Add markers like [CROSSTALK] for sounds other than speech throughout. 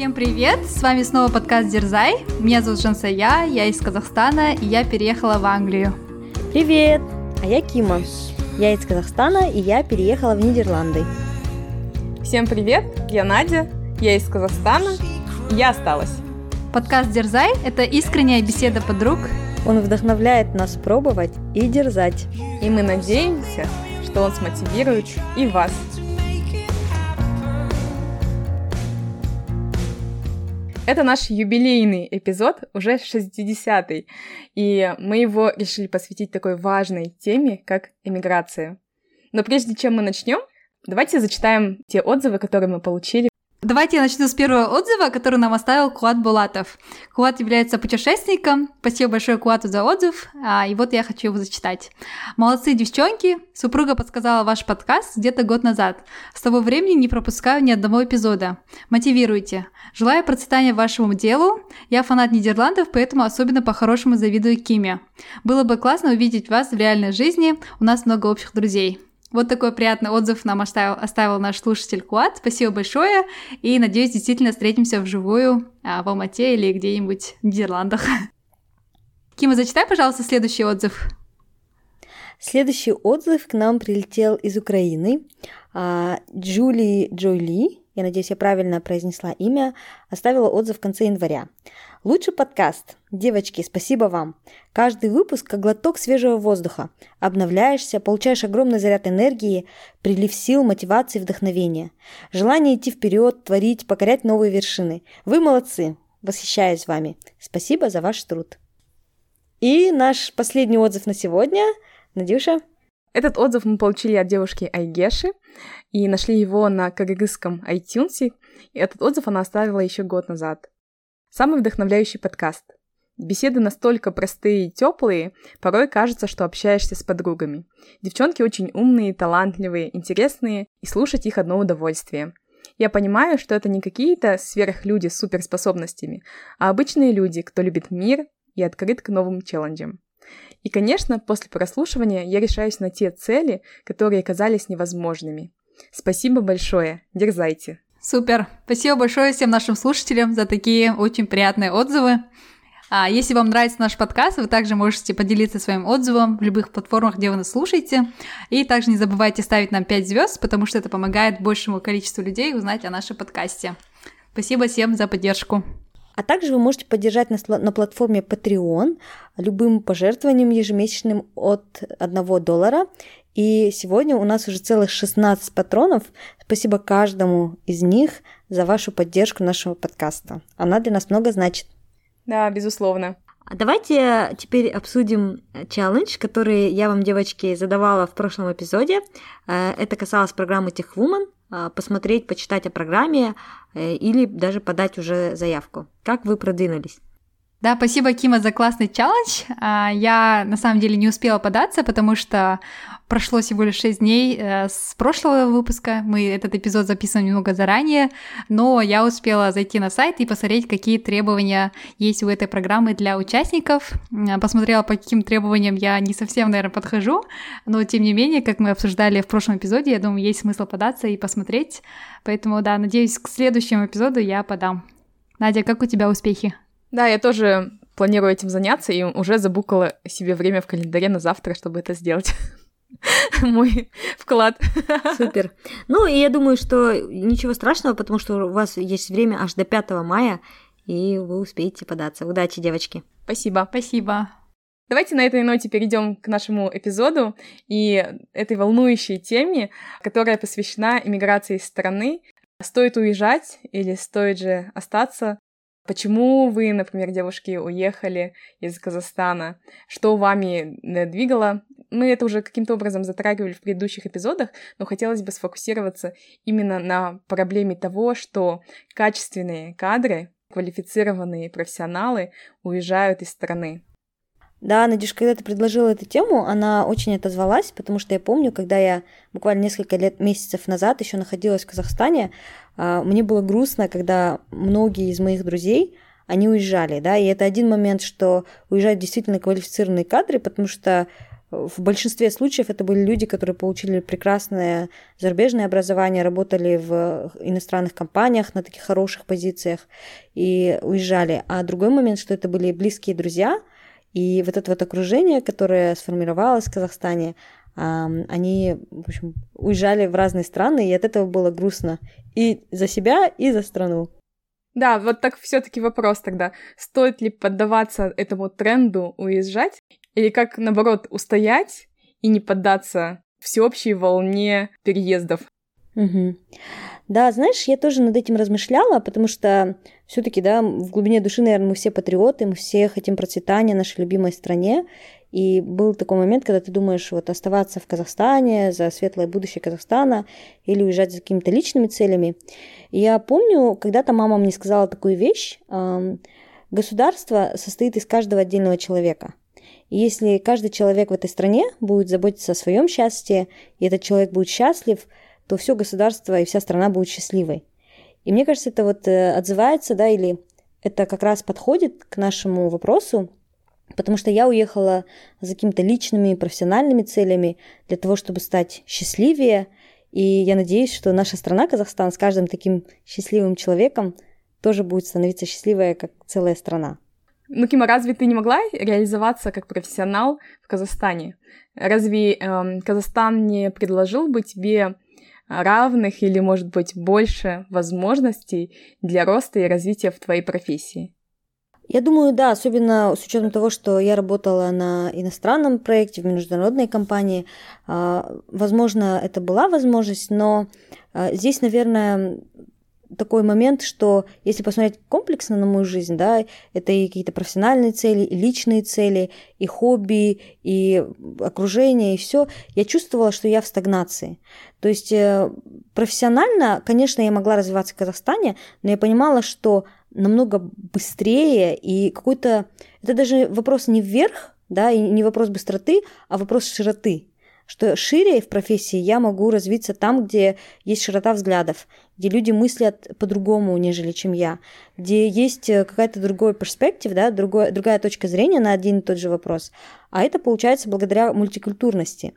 Всем привет! С вами снова подкаст Дерзай. Меня зовут Жансая, я из Казахстана, и я переехала в Англию. Привет! А я Кима. Я из Казахстана, и я переехала в Нидерланды. Всем привет! Я Надя, я из Казахстана, и я осталась. Подкаст Дерзай – это искренняя беседа подруг. Он вдохновляет нас пробовать и дерзать. И мы надеемся, что он смотивирует и вас. Это наш юбилейный эпизод, уже 60-й, и мы его решили посвятить такой важной теме, как эмиграция. Но прежде чем мы начнем, давайте зачитаем те отзывы, которые мы получили Давайте я начну с первого отзыва, который нам оставил Куат Булатов. Куат является путешественником. Спасибо большое Куату за отзыв. А, и вот я хочу его зачитать. Молодцы, девчонки. Супруга подсказала ваш подкаст где-то год назад. С того времени не пропускаю ни одного эпизода. Мотивируйте. Желаю процветания вашему делу. Я фанат Нидерландов, поэтому особенно по-хорошему завидую Киме. Было бы классно увидеть вас в реальной жизни. У нас много общих друзей. Вот такой приятный отзыв нам оставил, оставил наш слушатель Куат. Спасибо большое. И надеюсь, действительно встретимся вживую а, в Алмате или где-нибудь в Нидерландах. [LAUGHS] Кима, зачитай, пожалуйста, следующий отзыв. Следующий отзыв к нам прилетел из Украины. А, Джули Джоли, я надеюсь, я правильно произнесла имя, оставила отзыв в конце января. Лучший подкаст. Девочки, спасибо вам. Каждый выпуск как глоток свежего воздуха. Обновляешься, получаешь огромный заряд энергии, прилив сил, мотивации, вдохновения. Желание идти вперед, творить, покорять новые вершины. Вы молодцы. Восхищаюсь вами. Спасибо за ваш труд. И наш последний отзыв на сегодня. Надюша? Этот отзыв мы получили от девушки Айгеши и нашли его на кыргызском iTunes. И этот отзыв она оставила еще год назад. Самый вдохновляющий подкаст. Беседы настолько простые и теплые, порой кажется, что общаешься с подругами. Девчонки очень умные, талантливые, интересные, и слушать их одно удовольствие. Я понимаю, что это не какие-то сверхлюди с суперспособностями, а обычные люди, кто любит мир и открыт к новым челленджам. И, конечно, после прослушивания я решаюсь на те цели, которые казались невозможными. Спасибо большое, дерзайте! Супер! Спасибо большое всем нашим слушателям за такие очень приятные отзывы. А если вам нравится наш подкаст, вы также можете поделиться своим отзывом в любых платформах, где вы нас слушаете. И также не забывайте ставить нам 5 звезд, потому что это помогает большему количеству людей узнать о нашем подкасте. Спасибо всем за поддержку. А также вы можете поддержать нас на платформе Patreon любым пожертвованием ежемесячным от 1 доллара. И сегодня у нас уже целых 16 патронов. Спасибо каждому из них за вашу поддержку нашего подкаста. Она для нас много значит. Да, безусловно. А давайте теперь обсудим челлендж, который я вам, девочки, задавала в прошлом эпизоде. Э, это касалось программы TechWoman. Э, посмотреть, почитать о программе э, или даже подать уже заявку. Как вы продвинулись? Да, спасибо, Кима, за классный челлендж. А, я на самом деле не успела податься, потому что прошло всего лишь 6 дней э, с прошлого выпуска. Мы этот эпизод записываем немного заранее, но я успела зайти на сайт и посмотреть, какие требования есть у этой программы для участников. Посмотрела, по каким требованиям я не совсем, наверное, подхожу, но тем не менее, как мы обсуждали в прошлом эпизоде, я думаю, есть смысл податься и посмотреть. Поэтому, да, надеюсь, к следующему эпизоду я подам. Надя, как у тебя успехи? Да, я тоже планирую этим заняться и уже забукала себе время в календаре на завтра, чтобы это сделать. [LAUGHS] [LAUGHS] Мой вклад. Супер. Ну, и я думаю, что ничего страшного, потому что у вас есть время аж до 5 мая, и вы успеете податься. Удачи, девочки. Спасибо. Спасибо. Давайте на этой ноте перейдем к нашему эпизоду и этой волнующей теме, которая посвящена иммиграции из страны. Стоит уезжать или стоит же остаться? Почему вы, например, девушки, уехали из Казахстана? Что вами двигало? Мы это уже каким-то образом затрагивали в предыдущих эпизодах, но хотелось бы сфокусироваться именно на проблеме того, что качественные кадры, квалифицированные профессионалы уезжают из страны. Да, Надюш, когда ты предложила эту тему, она очень отозвалась, потому что я помню, когда я буквально несколько лет, месяцев назад еще находилась в Казахстане, а, мне было грустно, когда многие из моих друзей, они уезжали, да, и это один момент, что уезжают действительно квалифицированные кадры, потому что в большинстве случаев это были люди, которые получили прекрасное зарубежное образование, работали в иностранных компаниях на таких хороших позициях и уезжали. А другой момент, что это были близкие друзья, и вот это вот окружение, которое сформировалось в Казахстане, они, в общем, уезжали в разные страны, и от этого было грустно и за себя, и за страну. Да, вот так все-таки вопрос тогда. Стоит ли поддаваться этому тренду уезжать? Или как, наоборот, устоять и не поддаться всеобщей волне переездов? Угу. Да, знаешь, я тоже над этим размышляла, потому что все-таки, да, в глубине души, наверное, мы все патриоты, мы все хотим процветания нашей любимой стране. И был такой момент, когда ты думаешь, вот оставаться в Казахстане за светлое будущее Казахстана или уезжать за какими-то личными целями. Я помню, когда-то мама мне сказала такую вещь. Государство состоит из каждого отдельного человека. И если каждый человек в этой стране будет заботиться о своем счастье, и этот человек будет счастлив, то все государство и вся страна будет счастливой. И мне кажется, это вот э, отзывается, да, или это как раз подходит к нашему вопросу, потому что я уехала за какими-то личными, профессиональными целями для того, чтобы стать счастливее, и я надеюсь, что наша страна, Казахстан, с каждым таким счастливым человеком тоже будет становиться счастливой, как целая страна. Ну, Кима, разве ты не могла реализоваться как профессионал в Казахстане? Разве эм, Казахстан не предложил бы тебе равных или, может быть, больше возможностей для роста и развития в твоей профессии? Я думаю, да, особенно с учетом того, что я работала на иностранном проекте в международной компании. А, возможно, это была возможность, но а, здесь, наверное, такой момент, что если посмотреть комплексно на мою жизнь, да, это и какие-то профессиональные цели, и личные цели, и хобби, и окружение, и все, я чувствовала, что я в стагнации. То есть э, профессионально, конечно, я могла развиваться в Казахстане, но я понимала, что намного быстрее и какой-то... Это даже вопрос не вверх, да, и не вопрос быстроты, а вопрос широты что шире в профессии я могу развиться там, где есть широта взглядов, где люди мыслят по-другому, нежели чем я, где есть э, какая-то другой перспектив, да, другой, другая точка зрения на один и тот же вопрос. А это получается благодаря мультикультурности.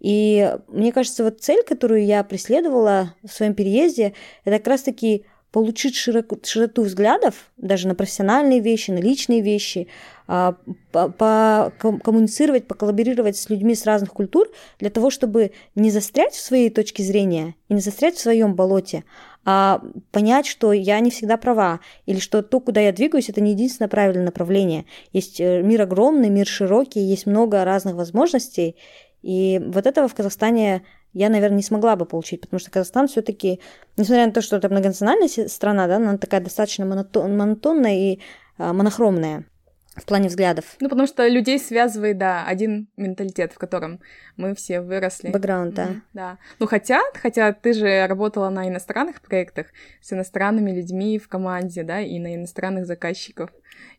И мне кажется, вот цель, которую я преследовала в своем переезде, это как раз-таки получить широко, широту взглядов, даже на профессиональные вещи, на личные вещи, а, коммуницировать, поколлаборировать с людьми с разных культур для того, чтобы не застрять в своей точке зрения и не застрять в своем болоте, а понять, что я не всегда права, или что то, куда я двигаюсь, это не единственное правильное направление. Есть э, мир огромный, мир широкий, есть много разных возможностей, и вот этого в Казахстане я, наверное, не смогла бы получить, потому что Казахстан все-таки, несмотря на то, что это многонациональная страна, да, она такая достаточно монотонная и а, монохромная в плане взглядов. Ну, потому что людей связывает, да, один менталитет, в котором мы все выросли. Бэкграунд, да. Mm-hmm, да. Ну, хотя, хотя ты же работала на иностранных проектах с иностранными людьми в команде, да, и на иностранных заказчиков.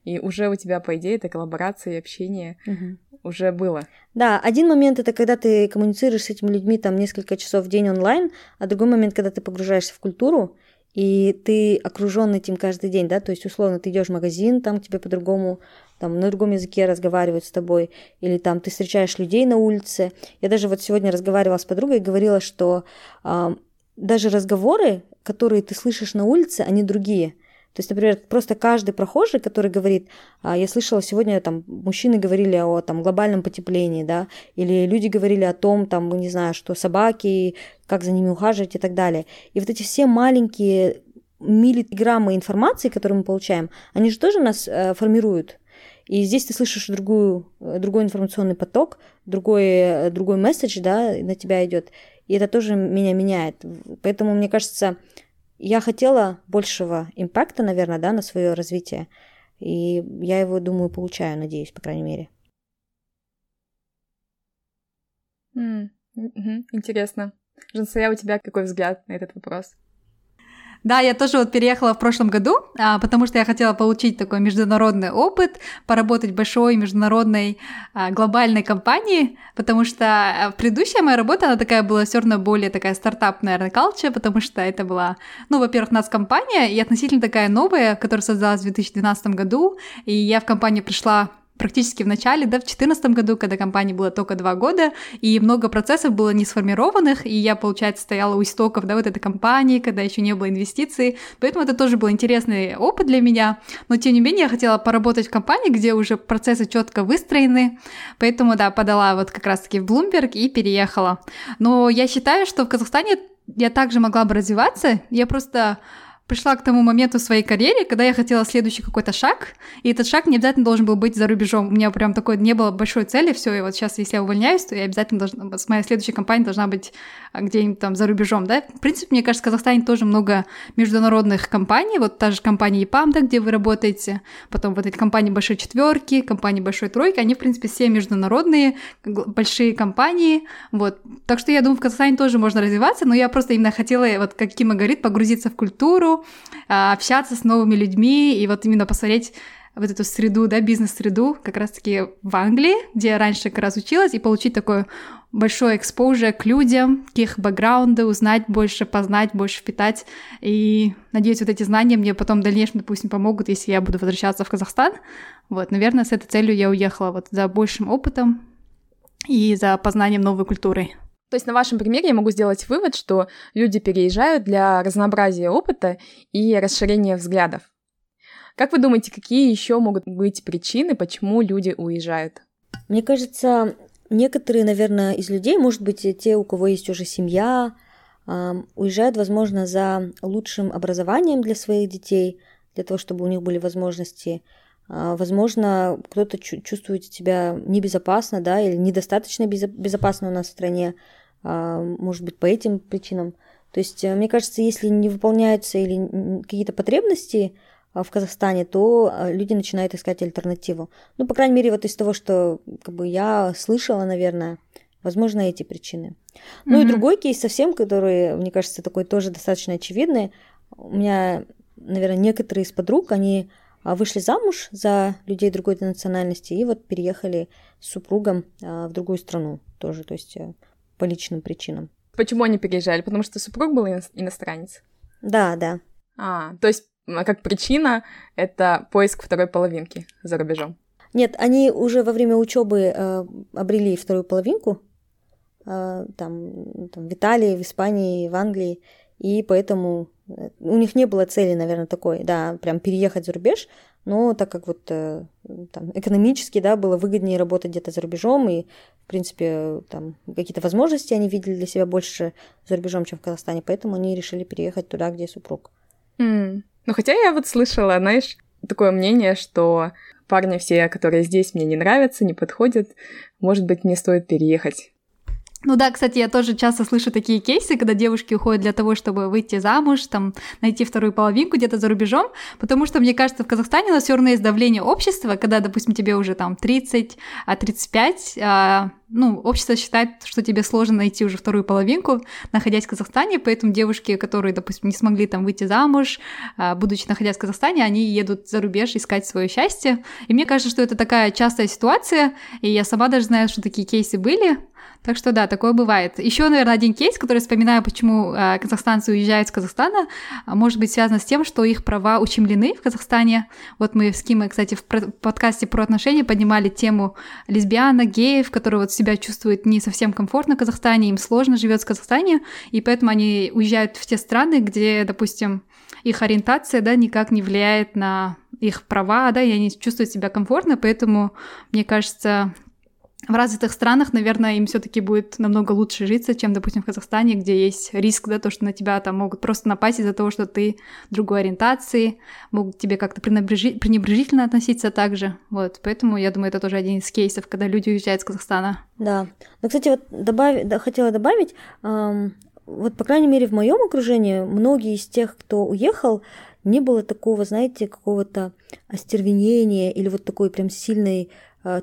И уже у тебя, по идее, эта коллаборация и общение mm-hmm. Уже было. Да, один момент это когда ты коммуницируешь с этими людьми там несколько часов в день онлайн, а другой момент, когда ты погружаешься в культуру, и ты окружен этим каждый день, да, то есть условно ты идешь в магазин, там тебе по-другому, там на другом языке разговаривают с тобой, или там ты встречаешь людей на улице. Я даже вот сегодня разговаривала с подругой и говорила, что э, даже разговоры, которые ты слышишь на улице, они другие. То есть, например, просто каждый прохожий, который говорит, а, я слышала сегодня, там, мужчины говорили о там, глобальном потеплении, да, или люди говорили о том, там, не знаю, что собаки, как за ними ухаживать и так далее. И вот эти все маленькие миллиграммы информации, которые мы получаем, они же тоже нас э, формируют. И здесь ты слышишь другую, э, другой информационный поток, другой, э, другой месседж, да, на тебя идет. И это тоже меня меняет. Поэтому, мне кажется, я хотела большего импакта, наверное, да, на свое развитие. И я его, думаю, получаю, надеюсь, по крайней мере. Mm, mm-hmm. Интересно. Жансая, у тебя какой взгляд на этот вопрос? Да, я тоже вот переехала в прошлом году, а, потому что я хотела получить такой международный опыт, поработать в большой международной а, глобальной компании, потому что а, предыдущая моя работа, она такая была все равно более такая стартап, наверное, culture, потому что это была, ну, во-первых, нас компания, и относительно такая новая, которая создалась в 2012 году, и я в компанию пришла практически в начале, да, в 2014 году, когда компании было только два года, и много процессов было не сформированных, и я, получается, стояла у истоков, да, вот этой компании, когда еще не было инвестиций, поэтому это тоже был интересный опыт для меня, но тем не менее я хотела поработать в компании, где уже процессы четко выстроены, поэтому, да, подала вот как раз-таки в Bloomberg и переехала. Но я считаю, что в Казахстане я также могла бы развиваться, я просто пришла к тому моменту в своей карьере, когда я хотела следующий какой-то шаг, и этот шаг не обязательно должен был быть за рубежом. У меня прям такой не было большой цели, все, и вот сейчас, если я увольняюсь, то я обязательно должна, моя следующая компания должна быть а, где-нибудь там за рубежом, да. В принципе, мне кажется, в Казахстане тоже много международных компаний, вот та же компания EPAM, да, где вы работаете, потом вот эти компании Большой Четверки, компании Большой Тройки, они, в принципе, все международные, большие компании, вот. Так что я думаю, в Казахстане тоже можно развиваться, но я просто именно хотела, вот как Кима говорит, погрузиться в культуру, а, общаться с новыми людьми и вот именно посмотреть вот эту среду, да, бизнес-среду, как раз-таки в Англии, где я раньше как раз училась, и получить такой большой экспозже к людям, к их бэкграунду, узнать больше, познать, больше впитать. И надеюсь, вот эти знания мне потом в дальнейшем, допустим, помогут, если я буду возвращаться в Казахстан. Вот, наверное, с этой целью я уехала вот за большим опытом и за познанием новой культуры. То есть на вашем примере я могу сделать вывод, что люди переезжают для разнообразия опыта и расширения взглядов. Как вы думаете, какие еще могут быть причины, почему люди уезжают? Мне кажется, некоторые, наверное, из людей, может быть, те, у кого есть уже семья, уезжают, возможно, за лучшим образованием для своих детей, для того, чтобы у них были возможности. А, возможно, кто-то чувствует себя небезопасно, да, или недостаточно безопасно у нас в стране, может быть, по этим причинам. То есть, э, мне кажется, если не выполняются или какие-то потребности а, в Казахстане, то а, люди начинают искать альтернативу. Ну, по крайней мере, вот из того, что как бы, я слышала, наверное, возможно, эти причины. Ну mm-hmm. и другой кейс совсем, который, мне кажется, такой тоже достаточно очевидный. У меня, наверное, некоторые из подруг, они вышли замуж за людей другой национальности и вот переехали с супругом в другую страну тоже. То есть э, по личным причинам. Почему они переезжали? Потому что супруг был иностранец? Да, да. А, то есть как причина это поиск второй половинки за рубежом? Нет, они уже во время учебы э, обрели вторую половинку, э, там, там в Италии, в Испании, в Англии, и поэтому э, у них не было цели, наверное, такой, да, прям переехать за рубеж, но так как вот э, там, экономически, да, было выгоднее работать где-то за рубежом, и, в принципе, там какие-то возможности они видели для себя больше за рубежом, чем в Казахстане, поэтому они решили переехать туда, где супруг. Mm. Ну, хотя я вот слышала, знаешь, такое мнение, что парни все, которые здесь мне не нравятся, не подходят, может быть, мне стоит переехать. Ну да, кстати, я тоже часто слышу такие кейсы, когда девушки уходят для того, чтобы выйти замуж, там, найти вторую половинку где-то за рубежом, потому что, мне кажется, в Казахстане у нас все равно есть давление общества, когда, допустим, тебе уже там 30, а 35, а, ну, общество считает, что тебе сложно найти уже вторую половинку, находясь в Казахстане, поэтому девушки, которые, допустим, не смогли там выйти замуж, а, будучи находясь в Казахстане, они едут за рубеж искать свое счастье. И мне кажется, что это такая частая ситуация, и я сама даже знаю, что такие кейсы были, так что да, такое бывает. Еще, наверное, один кейс, который вспоминаю, почему э, казахстанцы уезжают из Казахстана, а, может быть связано с тем, что их права ущемлены в Казахстане. Вот мы с Кимой, кстати, в подкасте про отношения поднимали тему лесбиянок, геев, которые вот себя чувствуют не совсем комфортно в Казахстане, им сложно живет в Казахстане, и поэтому они уезжают в те страны, где, допустим, их ориентация, да, никак не влияет на их права, да, и они чувствуют себя комфортно, поэтому, мне кажется, в развитых странах, наверное, им все-таки будет намного лучше житься, чем, допустим, в Казахстане, где есть риск, да, то, что на тебя там могут просто напасть из-за того, что ты другой ориентации, могут тебе как-то пренебрежительно относиться также. Вот, поэтому я думаю, это тоже один из кейсов, когда люди уезжают из Казахстана. Да. Ну, кстати, вот добав... да, хотела добавить, эм, вот, по крайней мере, в моем окружении многие из тех, кто уехал, не было такого, знаете, какого-то остервенения или вот такой прям сильной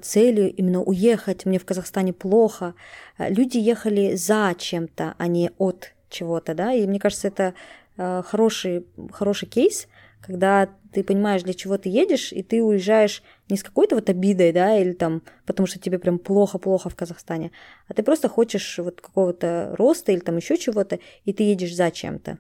целью именно уехать, мне в Казахстане плохо. Э, люди ехали за чем-то, а не от чего-то, да, и мне кажется, это э, хороший, хороший кейс, когда ты понимаешь, для чего ты едешь, и ты уезжаешь не с какой-то вот обидой, да, или там, потому что тебе прям плохо-плохо в Казахстане, а ты просто хочешь вот какого-то роста или там еще чего-то, и ты едешь за чем-то.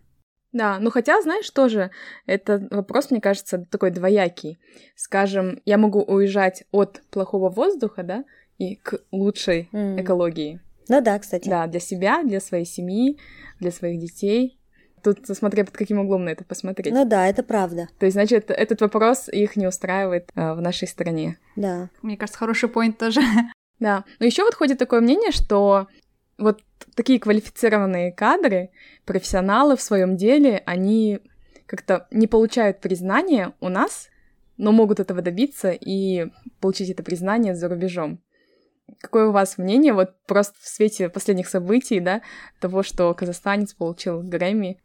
Да, ну хотя, знаешь, тоже это вопрос, мне кажется, такой двоякий. Скажем, я могу уезжать от плохого воздуха, да, и к лучшей mm. экологии. Ну да, кстати. Да, для себя, для своей семьи, для своих детей. Тут смотря под каким углом на это посмотреть. Ну да, это правда. То есть, значит, этот вопрос их не устраивает э, в нашей стране. Да. Мне кажется, хороший поинт тоже. Да. Но еще вот ходит такое мнение, что вот такие квалифицированные кадры, профессионалы в своем деле, они как-то не получают признания у нас, но могут этого добиться и получить это признание за рубежом. Какое у вас мнение, вот просто в свете последних событий, да, того, что казахстанец получил Грэмми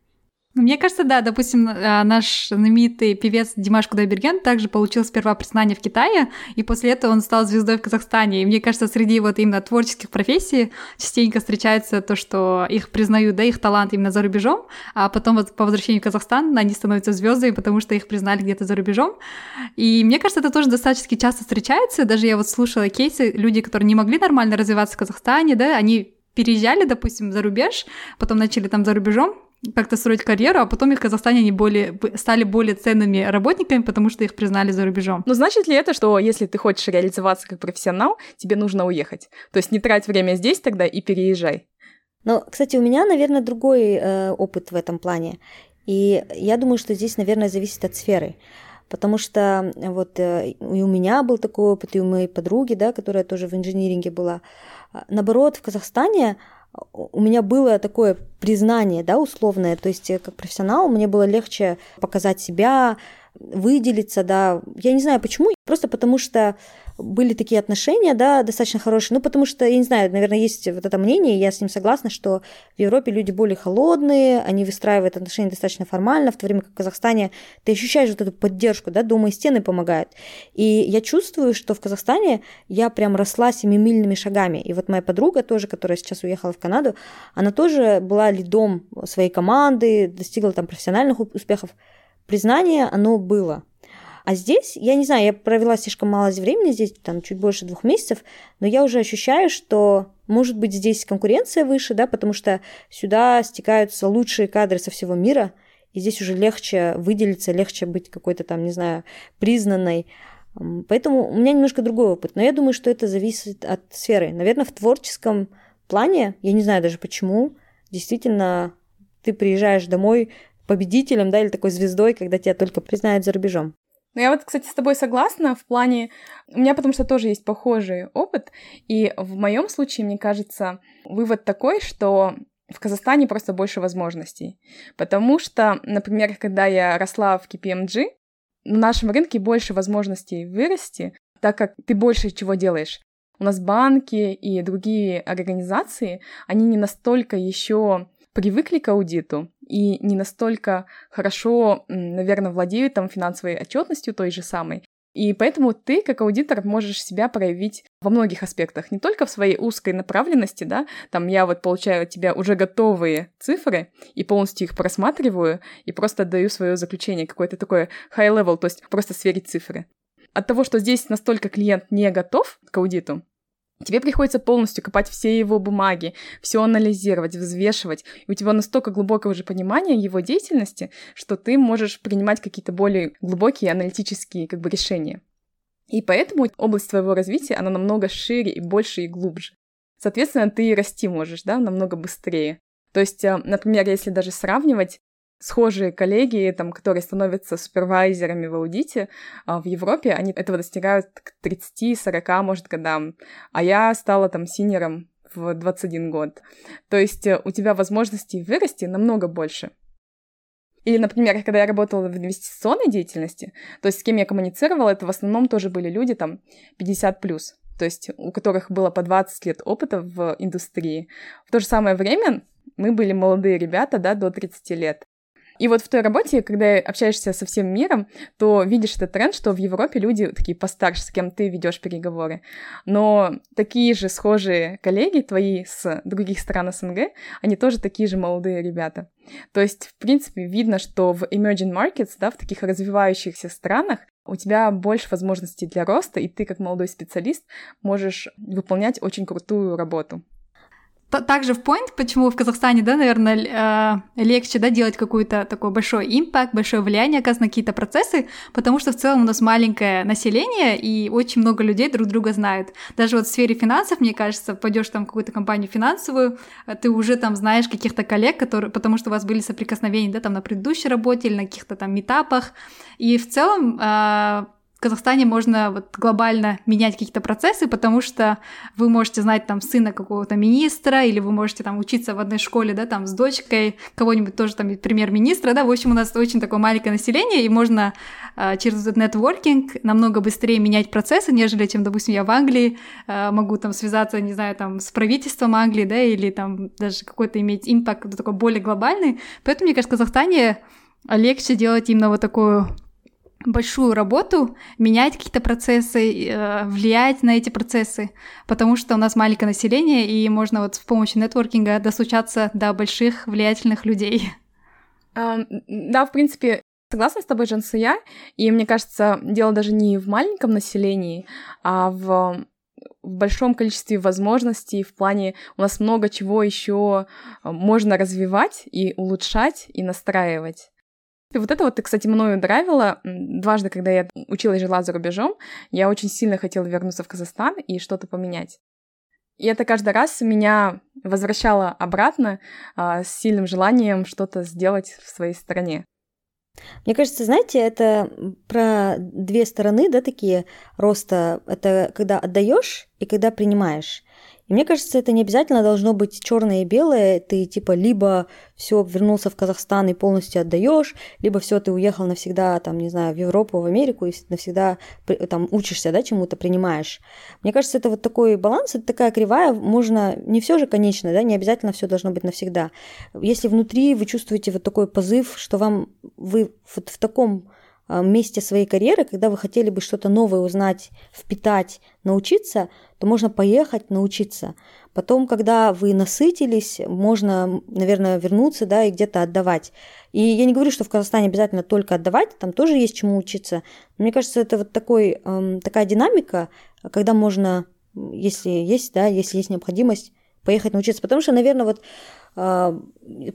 мне кажется, да, допустим, а, наш знаменитый певец Димаш Кудайберген также получил сперва признание в Китае, и после этого он стал звездой в Казахстане. И мне кажется, среди вот именно творческих профессий частенько встречается то, что их признают, да, их талант именно за рубежом, а потом вот по возвращению в Казахстан они становятся звездами, потому что их признали где-то за рубежом. И мне кажется, это тоже достаточно часто встречается. Даже я вот слушала кейсы, люди, которые не могли нормально развиваться в Казахстане, да, они переезжали, допустим, за рубеж, потом начали там за рубежом как-то строить карьеру, а потом их в Казахстане они более, стали более ценными работниками, потому что их признали за рубежом. Но значит ли это, что если ты хочешь реализоваться как профессионал, тебе нужно уехать? То есть не трать время здесь тогда и переезжай. Но, кстати, у меня, наверное, другой э, опыт в этом плане. И я думаю, что здесь, наверное, зависит от сферы. Потому что вот э, и у меня был такой опыт, и у моей подруги, да, которая тоже в инжиниринге была. Наоборот, в Казахстане у меня было такое признание, да, условное, то есть э, как профессионал мне было легче показать себя, выделиться, да, я не знаю почему, просто потому что были такие отношения, да, достаточно хорошие. Ну, потому что, я не знаю, наверное, есть вот это мнение, я с ним согласна, что в Европе люди более холодные, они выстраивают отношения достаточно формально, в то время как в Казахстане ты ощущаешь вот эту поддержку, да, дома и стены помогают. И я чувствую, что в Казахстане я прям росла семимильными шагами. И вот моя подруга тоже, которая сейчас уехала в Канаду, она тоже была лидом своей команды, достигла там профессиональных успехов. Признание, оно было. А здесь, я не знаю, я провела слишком мало времени здесь, там чуть больше двух месяцев, но я уже ощущаю, что может быть здесь конкуренция выше, да, потому что сюда стекаются лучшие кадры со всего мира, и здесь уже легче выделиться, легче быть какой-то там, не знаю, признанной. Поэтому у меня немножко другой опыт, но я думаю, что это зависит от сферы. Наверное, в творческом плане, я не знаю даже почему, действительно ты приезжаешь домой победителем, да, или такой звездой, когда тебя только признают за рубежом. Ну, я вот, кстати, с тобой согласна в плане... У меня потому что тоже есть похожий опыт, и в моем случае, мне кажется, вывод такой, что в Казахстане просто больше возможностей. Потому что, например, когда я росла в KPMG, на нашем рынке больше возможностей вырасти, так как ты больше чего делаешь. У нас банки и другие организации, они не настолько еще привыкли к аудиту и не настолько хорошо, наверное, владеют там финансовой отчетностью той же самой. И поэтому ты, как аудитор, можешь себя проявить во многих аспектах, не только в своей узкой направленности, да, там я вот получаю от тебя уже готовые цифры и полностью их просматриваю и просто даю свое заключение, какое-то такое high level, то есть просто сверить цифры. От того, что здесь настолько клиент не готов к аудиту, Тебе приходится полностью копать все его бумаги, все анализировать, взвешивать. И у тебя настолько глубокое уже понимание его деятельности, что ты можешь принимать какие-то более глубокие аналитические как бы, решения. И поэтому область твоего развития, она намного шире и больше и глубже. Соответственно, ты расти можешь, да, намного быстрее. То есть, э, например, если даже сравнивать схожие коллеги, там, которые становятся супервайзерами в аудите а, в Европе, они этого достигают к 30-40, может, годам. А я стала там синером в 21 год. То есть э, у тебя возможностей вырасти намного больше. Или, например, когда я работала в инвестиционной деятельности, то есть с кем я коммуницировала, это в основном тоже были люди там 50 плюс, то есть у которых было по 20 лет опыта в индустрии. В то же самое время мы были молодые ребята, да, до 30 лет. И вот в той работе, когда общаешься со всем миром, то видишь этот тренд, что в Европе люди такие постарше, с кем ты ведешь переговоры. Но такие же схожие коллеги твои с других стран СНГ, они тоже такие же молодые ребята. То есть, в принципе, видно, что в emerging markets, да, в таких развивающихся странах, у тебя больше возможностей для роста, и ты, как молодой специалист, можешь выполнять очень крутую работу. Также в point, почему в Казахстане, да, наверное, э, легче, да, делать какой-то такой большой импакт, большое влияние оказывать на какие-то процессы, потому что в целом у нас маленькое население и очень много людей друг друга знают. Даже вот в сфере финансов, мне кажется, пойдешь там в какую-то компанию финансовую, э, ты уже там знаешь каких-то коллег, которые, потому что у вас были соприкосновения, да, там на предыдущей работе или на каких-то там метапах, и в целом э, Казахстане можно вот глобально менять какие-то процессы, потому что вы можете знать там сына какого-то министра, или вы можете там учиться в одной школе, да, там с дочкой кого-нибудь тоже там премьер-министра, да, в общем, у нас очень такое маленькое население, и можно э, через этот нетворкинг намного быстрее менять процессы, нежели чем, допустим, я в Англии э, могу там связаться, не знаю, там с правительством Англии, да, или там даже какой-то иметь импакт такой более глобальный. Поэтому, мне кажется, в Казахстане легче делать именно вот такую большую работу, менять какие-то процессы, э, влиять на эти процессы, потому что у нас маленькое население, и можно вот с помощью нетворкинга достучаться до больших влиятельных людей. Um, да, в принципе, согласна с тобой, Жансуя, и мне кажется, дело даже не в маленьком населении, а в в большом количестве возможностей в плане у нас много чего еще можно развивать и улучшать и настраивать. И вот это вот, кстати, мною драйвило. Дважды, когда я училась жила за рубежом, я очень сильно хотела вернуться в Казахстан и что-то поменять. И это каждый раз меня возвращало обратно а, с сильным желанием что-то сделать в своей стране. Мне кажется, знаете, это про две стороны, да, такие роста. Это когда отдаешь и когда принимаешь. Мне кажется, это не обязательно должно быть черное и белое. Ты типа либо все вернулся в Казахстан и полностью отдаешь, либо все ты уехал навсегда, там, не знаю, в Европу, в Америку и навсегда там учишься, да, чему-то принимаешь. Мне кажется, это вот такой баланс, это такая кривая, можно не все же конечно, да, не обязательно все должно быть навсегда. Если внутри вы чувствуете вот такой позыв, что вам вы вот в таком месте своей карьеры, когда вы хотели бы что-то новое узнать, впитать, научиться, то можно поехать научиться. Потом, когда вы насытились, можно, наверное, вернуться, да, и где-то отдавать. И я не говорю, что в Казахстане обязательно только отдавать, там тоже есть чему учиться. Но мне кажется, это вот такой, эм, такая динамика, когда можно, если есть, да, если есть необходимость, поехать научиться. Потому что, наверное, вот э,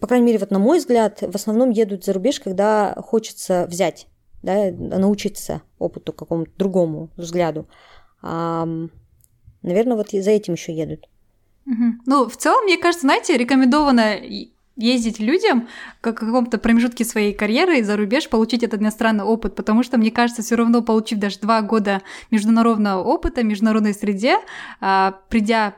по крайней мере, вот на мой взгляд, в основном едут за рубеж, когда хочется взять да, научиться опыту какому-то другому взгляду. А, наверное, вот за этим еще едут. Ну, в целом, мне кажется, знаете, рекомендовано ездить людям в каком-то промежутке своей карьеры за рубеж, получить этот иностранный опыт, потому что, мне кажется, все равно получив даже два года международного опыта, международной среде, а, придя,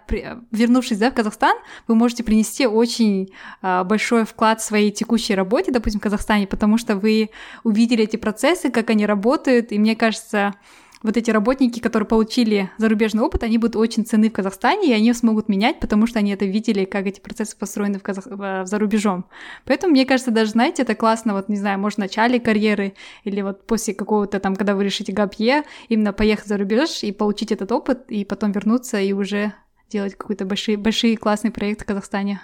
вернувшись да, в Казахстан, вы можете принести очень а, большой вклад в своей текущей работе, допустим, в Казахстане, потому что вы увидели эти процессы, как они работают, и мне кажется, вот эти работники, которые получили зарубежный опыт, они будут очень ценны в Казахстане, и они смогут менять, потому что они это видели, как эти процессы построены в Казах... за рубежом. Поэтому, мне кажется, даже, знаете, это классно, вот, не знаю, может, в начале карьеры или вот после какого-то там, когда вы решите гапье, именно поехать за рубеж и получить этот опыт, и потом вернуться и уже делать какие-то большие, большие классные проекты в Казахстане.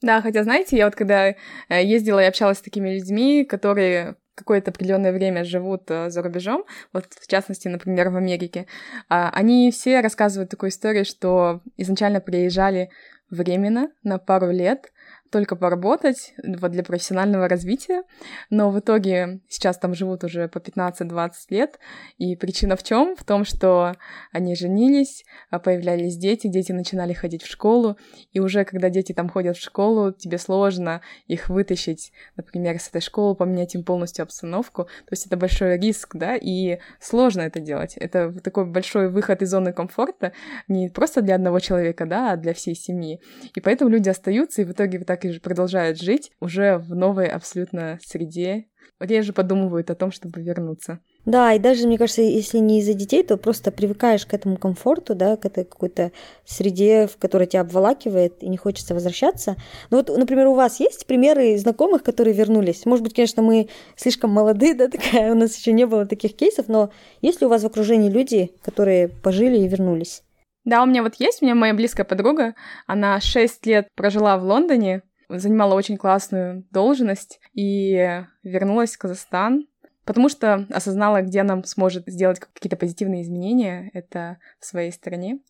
Да, хотя, знаете, я вот когда э, ездила и общалась с такими людьми, которые какое-то определенное время живут э, за рубежом, вот в частности, например, в Америке, э, они все рассказывают такую историю, что изначально приезжали временно на пару лет, только поработать вот для профессионального развития, но в итоге сейчас там живут уже по 15-20 лет, и причина в чем? В том, что они женились, а появлялись дети, дети начинали ходить в школу, и уже когда дети там ходят в школу, тебе сложно их вытащить, например, с этой школы, поменять им полностью обстановку, то есть это большой риск, да, и сложно это делать. Это такой большой выход из зоны комфорта не просто для одного человека, да, а для всей семьи. И поэтому люди остаются, и в итоге вы так и продолжают жить уже в новой абсолютно среде. Вот я же подумывают о том, чтобы вернуться. Да, и даже, мне кажется, если не из-за детей, то просто привыкаешь к этому комфорту, да, к этой какой-то среде, в которой тебя обволакивает, и не хочется возвращаться. Ну вот, например, у вас есть примеры знакомых, которые вернулись? Может быть, конечно, мы слишком молоды, да, такая, у нас еще не было таких кейсов, но есть ли у вас в окружении люди, которые пожили и вернулись? Да, у меня вот есть, у меня моя близкая подруга, она 6 лет прожила в Лондоне, занимала очень классную должность и вернулась в Казахстан, потому что осознала, где она сможет сделать какие-то позитивные изменения, это в своей стране.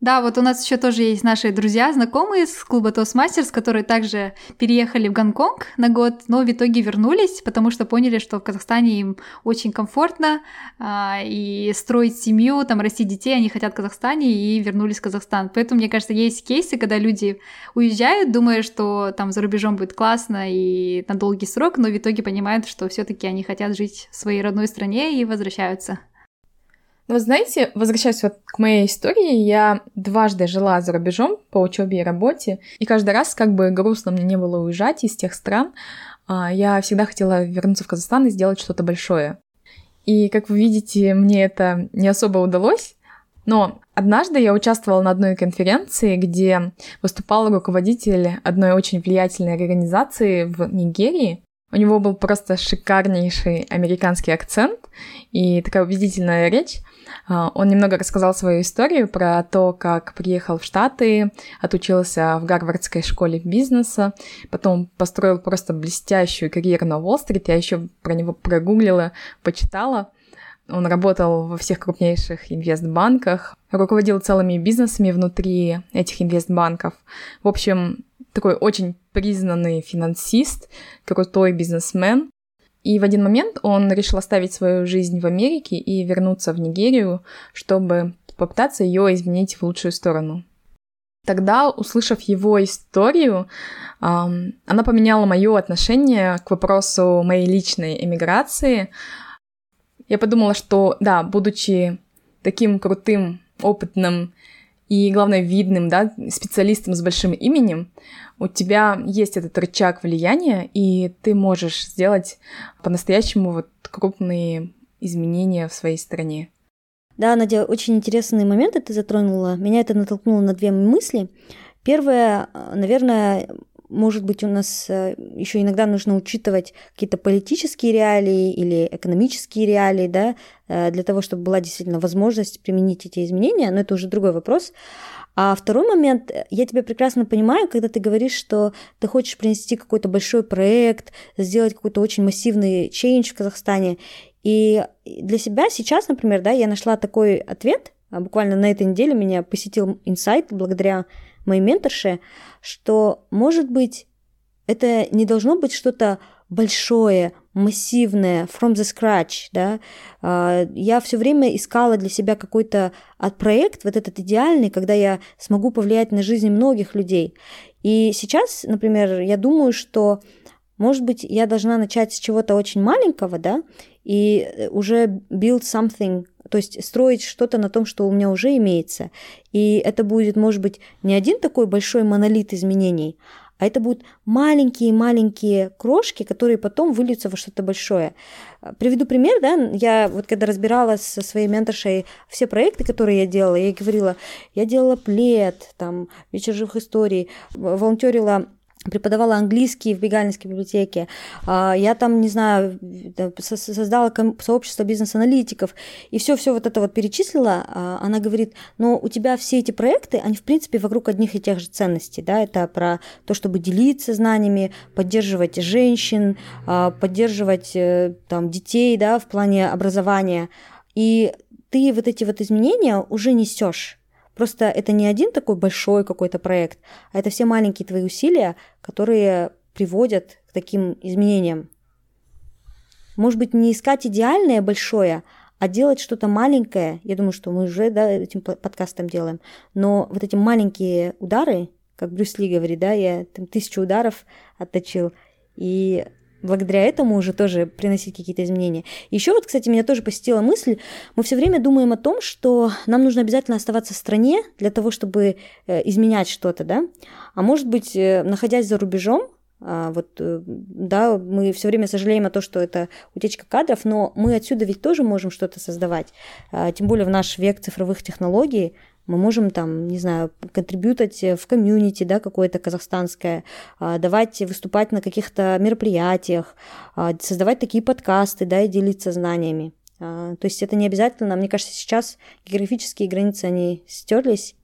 Да, вот у нас еще тоже есть наши друзья, знакомые с клуба Toastmasters, которые также переехали в Гонконг на год, но в итоге вернулись, потому что поняли, что в Казахстане им очень комфортно а, и строить семью, там растить детей, они хотят в Казахстане и вернулись в Казахстан. Поэтому, мне кажется, есть кейсы, когда люди уезжают, думая, что там за рубежом будет классно и на долгий срок, но в итоге понимают, что все-таки они хотят жить в своей родной стране и возвращаются. Ну, вы знаете, возвращаясь вот к моей истории, я дважды жила за рубежом по учебе и работе, и каждый раз, как бы грустно мне не было уезжать из тех стран, а, я всегда хотела вернуться в Казахстан и сделать что-то большое. И, как вы видите, мне это не особо удалось, но однажды я участвовала на одной конференции, где выступал руководитель одной очень влиятельной организации в Нигерии, у него был просто шикарнейший американский акцент и такая убедительная речь. А, он немного рассказал свою историю про то, как приехал в Штаты, отучился в Гарвардской школе бизнеса, потом построил просто блестящую карьеру на Уолл-стрит. Я еще про него прогуглила, почитала. Он работал во всех крупнейших инвестбанках, руководил целыми бизнесами внутри этих инвестбанков. В общем, такой очень признанный финансист, крутой бизнесмен. И в один момент он решил оставить свою жизнь в Америке и вернуться в Нигерию, чтобы попытаться ее изменить в лучшую сторону. Тогда, услышав его историю, она поменяла мое отношение к вопросу моей личной эмиграции. Я подумала, что да, будучи таким крутым, опытным и, главное, видным, да, специалистом с большим именем, у тебя есть этот рычаг влияния, и ты можешь сделать по-настоящему вот крупные изменения в своей стране. Да, Надя, очень интересные моменты ты затронула. Меня это натолкнуло на две мысли. Первое, наверное, может быть, у нас э, еще иногда нужно учитывать какие-то политические реалии или экономические реалии, да, э, для того, чтобы была действительно возможность применить эти изменения, но это уже другой вопрос. А второй момент, я тебя прекрасно понимаю, когда ты говоришь, что ты хочешь принести какой-то большой проект, сделать какой-то очень массивный change в Казахстане. И для себя сейчас, например, да, я нашла такой ответ, а буквально на этой неделе меня посетил инсайт благодаря моей менторше, что, может быть, это не должно быть что-то большое, массивное, from the scratch, да, а, я все время искала для себя какой-то проект, вот этот идеальный, когда я смогу повлиять на жизнь многих людей. И сейчас, например, я думаю, что, может быть, я должна начать с чего-то очень маленького, да, и уже build something то есть строить что-то на том, что у меня уже имеется. И это будет, может быть, не один такой большой монолит изменений, а это будут маленькие-маленькие крошки, которые потом выльются во что-то большое. Приведу пример, да, я вот когда разбирала со своей менторшей все проекты, которые я делала, я ей говорила, я делала плед, там, вечер живых историй, волонтерила преподавала английский в Бегальской библиотеке. А, я там, не знаю, создала сообщество бизнес-аналитиков. И все-все вот это вот перечислила. А, она говорит, но у тебя все эти проекты, они в принципе вокруг одних и тех же ценностей. Да? Это про то, чтобы делиться знаниями, поддерживать женщин, а, поддерживать э, там, детей да, в плане образования. И ты вот эти вот изменения уже несешь Просто это не один такой большой какой-то проект, а это все маленькие твои усилия, которые приводят к таким изменениям. Может быть, не искать идеальное большое, а делать что-то маленькое. Я думаю, что мы уже да, этим подкастом делаем. Но вот эти маленькие удары, как Брюс Ли говорит, да, я там тысячу ударов отточил, и благодаря этому уже тоже приносить какие-то изменения. Еще вот, кстати, меня тоже посетила мысль, мы все время думаем о том, что нам нужно обязательно оставаться в стране для того, чтобы э, изменять что-то, да, а может быть, э, находясь за рубежом, а, вот, э, да, мы все время сожалеем о том, что это утечка кадров, но мы отсюда ведь тоже можем что-то создавать. А, тем более в наш век цифровых технологий мы можем там, не знаю, контрибьютать в комьюнити, да, какое-то казахстанское, а, давать выступать на каких-то мероприятиях, а, создавать такие подкасты, да, и делиться знаниями. А, то есть это не обязательно, мне кажется, сейчас географические границы, они стерлись,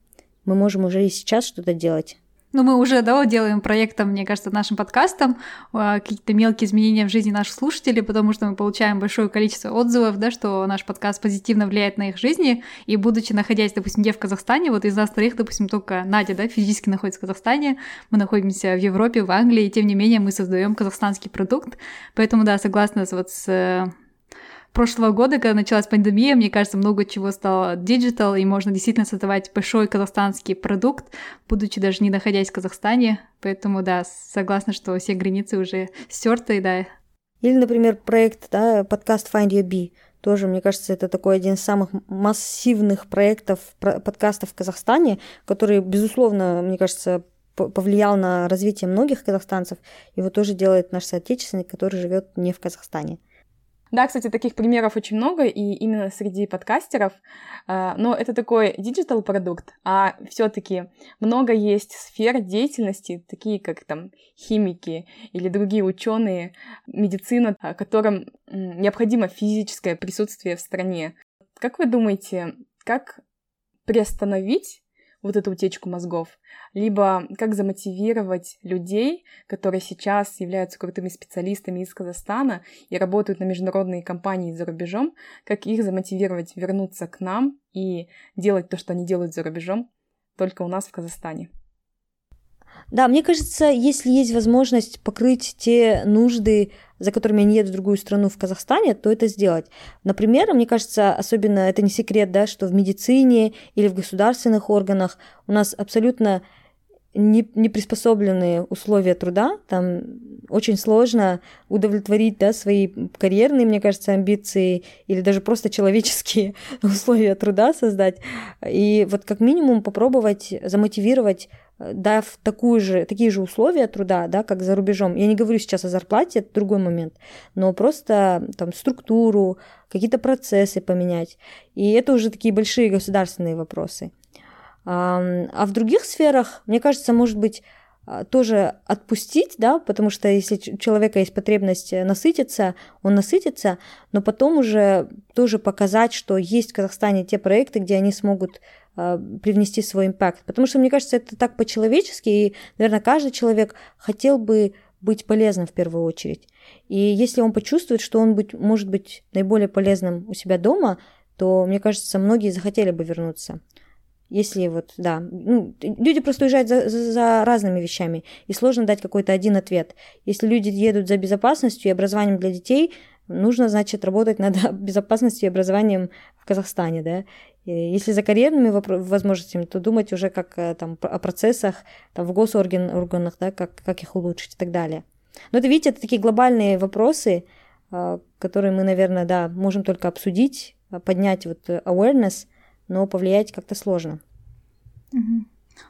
мы можем уже и сейчас что-то делать. Ну, мы уже, да, делаем проектом, мне кажется, нашим подкастом а, какие-то мелкие изменения в жизни наших слушателей, потому что мы получаем большое количество отзывов, да, что наш подкаст позитивно влияет на их жизни, и будучи находясь, допустим, где в Казахстане, вот из нас троих, допустим, только Надя, да, физически находится в Казахстане, мы находимся в Европе, в Англии, и тем не менее мы создаем казахстанский продукт, поэтому, да, согласна вот с прошлого года, когда началась пандемия, мне кажется, много чего стало digital, и можно действительно создавать большой казахстанский продукт, будучи даже не находясь в Казахстане. Поэтому, да, согласна, что все границы уже стерты, да. Или, например, проект, да, подкаст Find Your Bee. Тоже, мне кажется, это такой один из самых массивных проектов подкастов в Казахстане, который, безусловно, мне кажется, повлиял на развитие многих казахстанцев. Его тоже делает наш соотечественник, который живет не в Казахстане. Да, кстати, таких примеров очень много, и именно среди подкастеров. А, но это такой digital продукт, а все-таки много есть сфер деятельности, такие как там химики или другие ученые, медицина, а, которым необходимо физическое присутствие в стране. Как вы думаете, как приостановить вот эту утечку мозгов, либо как замотивировать людей, которые сейчас являются крутыми специалистами из Казахстана и работают на международные компании за рубежом, как их замотивировать вернуться к нам и делать то, что они делают за рубежом, только у нас в Казахстане. Да, мне кажется, если есть возможность покрыть те нужды, за которыми они едут в другую страну в Казахстане, то это сделать. Например, мне кажется, особенно это не секрет, да, что в медицине или в государственных органах у нас абсолютно не, не приспособленные условия труда, там очень сложно удовлетворить да, свои карьерные, мне кажется, амбиции или даже просто человеческие [LAUGHS] условия труда создать. И вот как минимум попробовать замотивировать дав такую же, такие же условия труда, да, как за рубежом. Я не говорю сейчас о зарплате, это другой момент, но просто там структуру, какие-то процессы поменять. И это уже такие большие государственные вопросы. А в других сферах, мне кажется, может быть, а, тоже отпустить, да, потому что если у человека есть потребность насытиться, он насытится, но потом уже тоже показать, что есть в Казахстане те проекты, где они смогут э, привнести свой импакт. Потому что, мне кажется, это так по-человечески, и, наверное, каждый человек хотел бы быть полезным в первую очередь. И если он почувствует, что он быть, может быть наиболее полезным у себя дома, то, мне кажется, многие захотели бы вернуться. Если вот, да, ну, люди просто уезжают за, за, за разными вещами, и сложно дать какой-то один ответ. Если люди едут за безопасностью и образованием для детей, нужно, значит, работать над [LAUGHS] безопасностью и образованием в Казахстане, да. Если за карьерными возможностями, то думать уже как э, там о процессах там, в госорганах, да, как, как их улучшить и так далее. Но это, видите, это такие глобальные вопросы, э, которые мы, наверное, да, можем только обсудить, поднять вот awareness – но повлиять как-то сложно.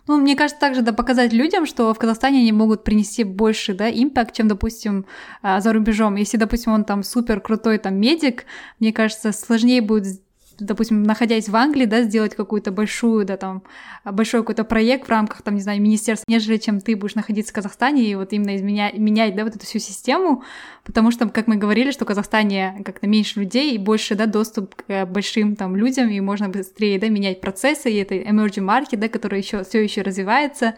Ну, мне кажется, также да, показать людям, что в Казахстане они могут принести больше, да, импакт, чем, допустим, а, за рубежом. Если, допустим, он там супер крутой там медик, мне кажется, сложнее будет допустим, находясь в Англии, да, сделать какую-то большую, да, там, большой какой-то проект в рамках, там, не знаю, министерства, нежели чем ты будешь находиться в Казахстане и вот именно изменять, менять, да, вот эту всю систему, потому что, как мы говорили, что в Казахстане как-то меньше людей и больше, да, доступ к большим там людям, и можно быстрее, да, менять процессы, и это emerging market, да, который еще все еще развивается,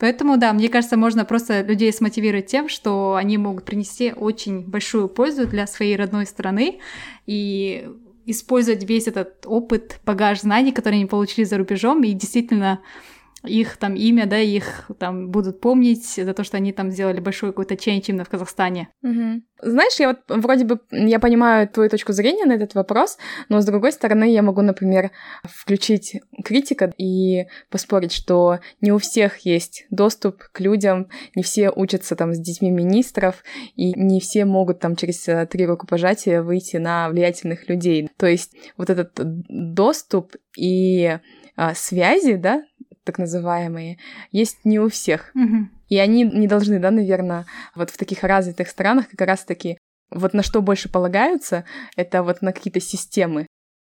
Поэтому, да, мне кажется, можно просто людей смотивировать тем, что они могут принести очень большую пользу для своей родной страны, и использовать весь этот опыт, багаж знаний, которые они получили за рубежом, и действительно их там имя, да, их там будут помнить за то, что они там сделали большой какой-то чейндж именно в Казахстане. Угу. Знаешь, я вот вроде бы, я понимаю твою точку зрения на этот вопрос, но с другой стороны я могу, например, включить критика и поспорить, что не у всех есть доступ к людям, не все учатся там с детьми министров, и не все могут там через э, три рукопожатия выйти на влиятельных людей. То есть вот этот доступ и а, связи, да, так называемые, есть не у всех. Mm-hmm. И они не должны, да, наверное, вот в таких развитых странах как раз-таки вот на что больше полагаются, это вот на какие-то системы.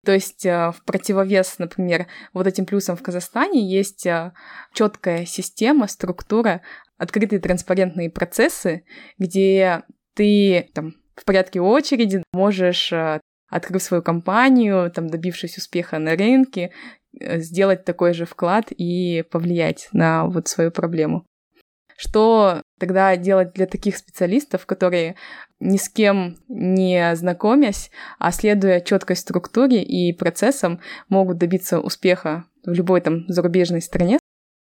То есть э, в противовес, например, вот этим плюсам в Казахстане есть э, четкая система, структура, открытые транспарентные процессы, где ты там в порядке очереди можешь э, открыв свою компанию, там, добившись успеха на рынке, сделать такой же вклад и повлиять на вот свою проблему. Что тогда делать для таких специалистов, которые ни с кем не знакомясь, а следуя четкой структуре и процессам, могут добиться успеха в любой там зарубежной стране,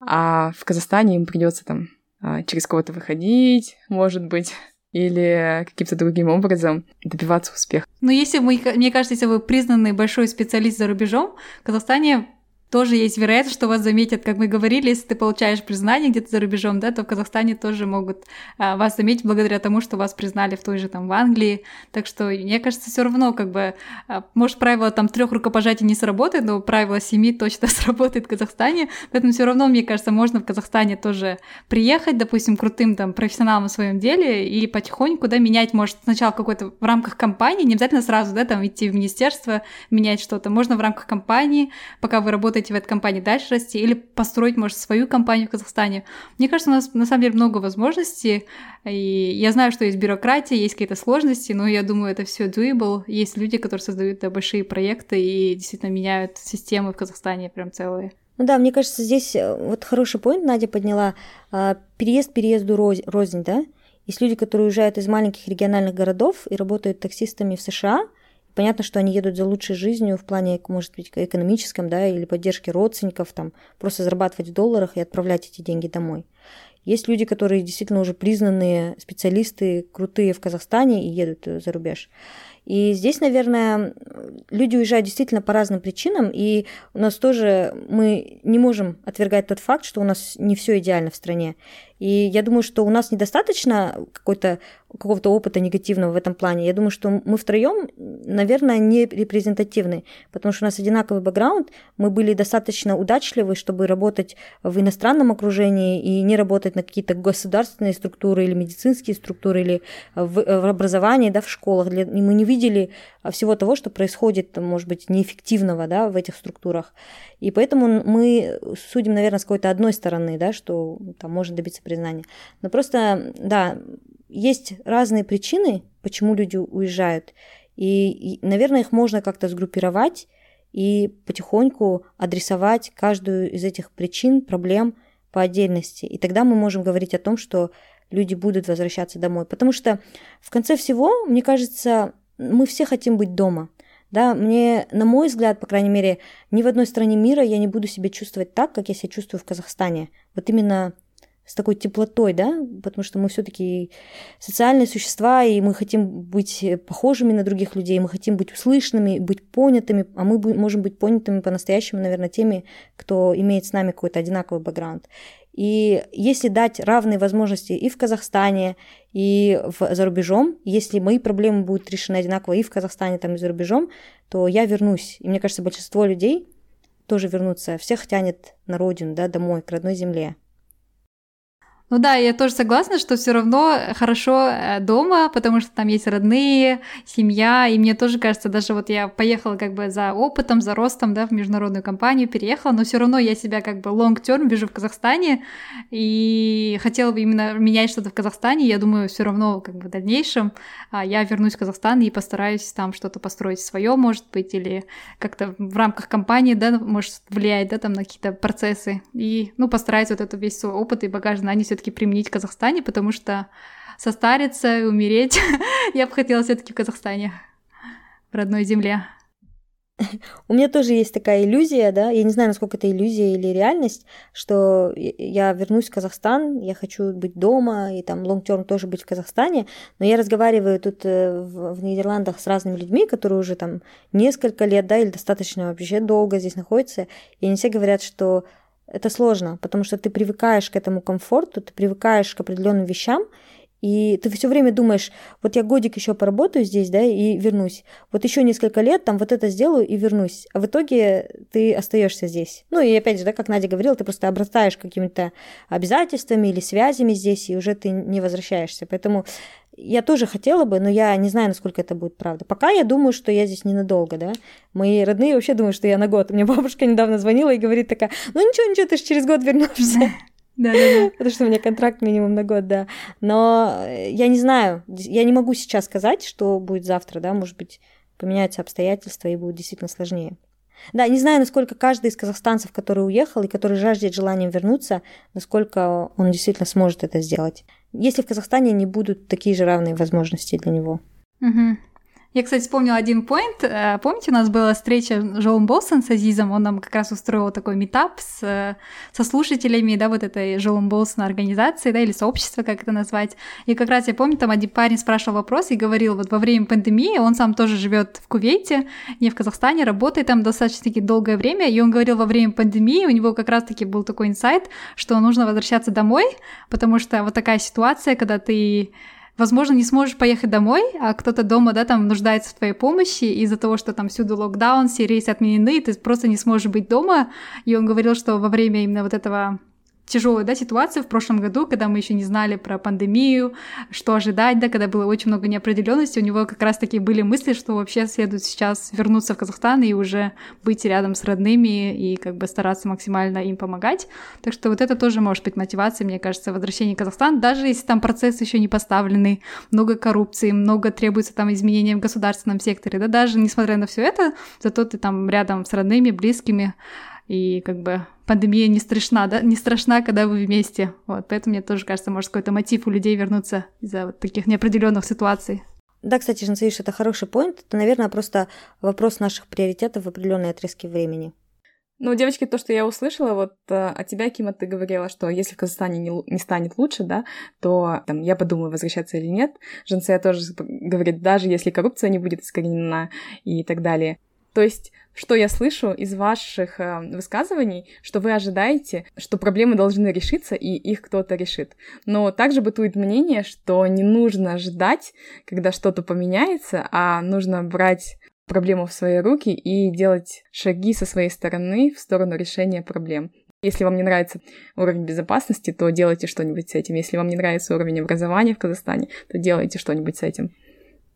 а в Казахстане им придется там а, через кого-то выходить, может быть, или каким-то другим образом добиваться успеха. Но если мы, мне кажется, если вы признанный большой специалист за рубежом, в Казахстане тоже есть вероятность, что вас заметят, как мы говорили, если ты получаешь признание где-то за рубежом, да, то в Казахстане тоже могут а, вас заметить благодаря тому, что вас признали в той же там в Англии. Так что, мне кажется, все равно как бы, а, может, правило там трех рукопожатий не сработает, но правило семи точно [LAUGHS] сработает в Казахстане. Поэтому все равно, мне кажется, можно в Казахстане тоже приехать, допустим, крутым там профессионалом в своем деле и потихоньку, да, менять, может, сначала какой-то в рамках компании, не обязательно сразу, да, там идти в министерство, менять что-то. Можно в рамках компании, пока вы работаете работаете в этой компании дальше расти, или построить, может, свою компанию в Казахстане. Мне кажется, у нас на самом деле много возможностей, и я знаю, что есть бюрократия, есть какие-то сложности, но я думаю, это все doable. Есть люди, которые создают да, большие проекты и действительно меняют системы в Казахстане прям целые. Ну да, мне кажется, здесь э, вот хороший поинт Надя подняла. А, переезд переезду рознь, да? Есть люди, которые уезжают из маленьких региональных городов и работают таксистами в США – Понятно, что они едут за лучшей жизнью в плане, может быть, экономическом, да, или поддержки родственников, там, просто зарабатывать в долларах и отправлять эти деньги домой. Есть люди, которые действительно уже признанные специалисты, крутые в Казахстане и едут за рубеж. И здесь, наверное, люди уезжают действительно по разным причинам, и у нас тоже мы не можем отвергать тот факт, что у нас не все идеально в стране. И я думаю, что у нас недостаточно какой-то какого-то опыта негативного в этом плане. Я думаю, что мы втроем, наверное, не репрезентативны, потому что у нас одинаковый бэкграунд, мы были достаточно удачливы, чтобы работать в иностранном окружении и не работать на какие-то государственные структуры или медицинские структуры или в, в образовании, да, в школах. И мы не видели всего того, что происходит, может быть, неэффективного да, в этих структурах. И поэтому мы судим, наверное, с какой-то одной стороны, да, что там может добиться признания. Но просто, да, есть разные причины, почему люди уезжают. И, и наверное, их можно как-то сгруппировать и потихоньку адресовать каждую из этих причин, проблем по отдельности. И тогда мы можем говорить о том, что люди будут возвращаться домой. Потому что в конце всего, мне кажется, мы все хотим быть дома. Да, мне, на мой взгляд, по крайней мере, ни в одной стране мира я не буду себя чувствовать так, как я себя чувствую в Казахстане. Вот именно с такой теплотой, да, потому что мы все-таки социальные существа, и мы хотим быть похожими на других людей, мы хотим быть услышанными, быть понятыми, а мы можем быть понятыми по-настоящему, наверное, теми, кто имеет с нами какой-то одинаковый бэкграунд. И если дать равные возможности и в Казахстане, и в, за рубежом, если мои проблемы будут решены одинаково и в Казахстане, там, и за рубежом, то я вернусь. И мне кажется, большинство людей тоже вернутся. Всех тянет на родину, да, домой, к родной земле. Ну да, я тоже согласна, что все равно хорошо э, дома, потому что там есть родные, семья, и мне тоже кажется, даже вот я поехала как бы за опытом, за ростом, да, в международную компанию, переехала, но все равно я себя как бы long term вижу в Казахстане, и хотела бы именно менять что-то в Казахстане, я думаю, все равно как бы в дальнейшем а, я вернусь в Казахстан и постараюсь там что-то построить свое, может быть, или как-то в рамках компании, да, может влиять, да, там на какие-то процессы, и, ну, постараюсь вот этот весь свой опыт и багаж знаний все все-таки применить в Казахстане, потому что состариться и умереть [LAUGHS] я бы хотела все-таки в Казахстане, в родной земле. У меня тоже есть такая иллюзия, да, я не знаю, насколько это иллюзия или реальность, что я вернусь в Казахстан, я хочу быть дома и там long-term тоже быть в Казахстане, но я разговариваю тут э, в, в Нидерландах с разными людьми, которые уже там несколько лет, да, или достаточно вообще долго здесь находятся, и они все говорят, что это сложно, потому что ты привыкаешь к этому комфорту, ты привыкаешь к определенным вещам, и ты все время думаешь, вот я годик еще поработаю здесь, да, и вернусь. Вот еще несколько лет там вот это сделаю и вернусь. А в итоге ты остаешься здесь. Ну и опять же, да, как Надя говорила, ты просто обрастаешь какими-то обязательствами или связями здесь, и уже ты не возвращаешься. Поэтому я тоже хотела бы, но я не знаю, насколько это будет правда. Пока я думаю, что я здесь ненадолго, да. Мои родные вообще думают, что я на год. Мне бабушка недавно звонила и говорит такая, ну ничего, ничего, ты же через год вернешься. Да, да, да. Потому что у меня контракт минимум на год, да. Но я не знаю, я не могу сейчас сказать, что будет завтра, да, может быть, поменяются обстоятельства и будет действительно сложнее. Да, не знаю, насколько каждый из казахстанцев, который уехал и который жаждет желанием вернуться, насколько он действительно сможет это сделать. Если в Казахстане не будут такие же равные возможности для него. Угу. Я, кстати, вспомнила один поинт. Э, помните, у нас была встреча с Жоом Болсон, с Азизом, он нам как раз устроил такой метап с, э, со слушателями, да, вот этой Жоом Болсон организации, да, или сообщества, как это назвать. И как раз я помню, там один парень спрашивал вопрос и говорил, вот во время пандемии, он сам тоже живет в Кувейте, не в Казахстане, работает там достаточно-таки долгое время, и он говорил, во время пандемии у него как раз-таки был такой инсайт, что нужно возвращаться домой, потому что вот такая ситуация, когда ты возможно, не сможешь поехать домой, а кто-то дома, да, там нуждается в твоей помощи из-за того, что там всюду локдаун, все рейсы отменены, ты просто не сможешь быть дома. И он говорил, что во время именно вот этого тяжелая да, ситуация в прошлом году, когда мы еще не знали про пандемию, что ожидать, да, когда было очень много неопределенности, у него как раз-таки были мысли, что вообще следует сейчас вернуться в Казахстан и уже быть рядом с родными и как бы стараться максимально им помогать. Так что вот это тоже может быть мотивацией, мне кажется, возвращения в Казахстан, даже если там процесс еще не поставленный, много коррупции, много требуется там изменений в государственном секторе, да, даже несмотря на все это, зато ты там рядом с родными, близкими, и как бы пандемия не страшна, да, не страшна, когда вы вместе. Вот, поэтому мне тоже кажется, может какой-то мотив у людей вернуться из-за вот таких неопределенных ситуаций. Да, кстати, Жансавиш, это хороший поинт. Это, наверное, просто вопрос наших приоритетов в определенные отрезки времени. Ну, девочки, то, что я услышала, вот э, от тебя, Кима, ты говорила, что если в Казахстане не, не станет лучше, да, то там, я подумаю, возвращаться или нет. Женция тоже говорит, даже если коррупция не будет искоренена и так далее. То есть, что я слышу из ваших э, высказываний, что вы ожидаете, что проблемы должны решиться, и их кто-то решит. Но также бытует мнение, что не нужно ждать, когда что-то поменяется, а нужно брать проблему в свои руки и делать шаги со своей стороны в сторону решения проблем. Если вам не нравится уровень безопасности, то делайте что-нибудь с этим. Если вам не нравится уровень образования в Казахстане, то делайте что-нибудь с этим.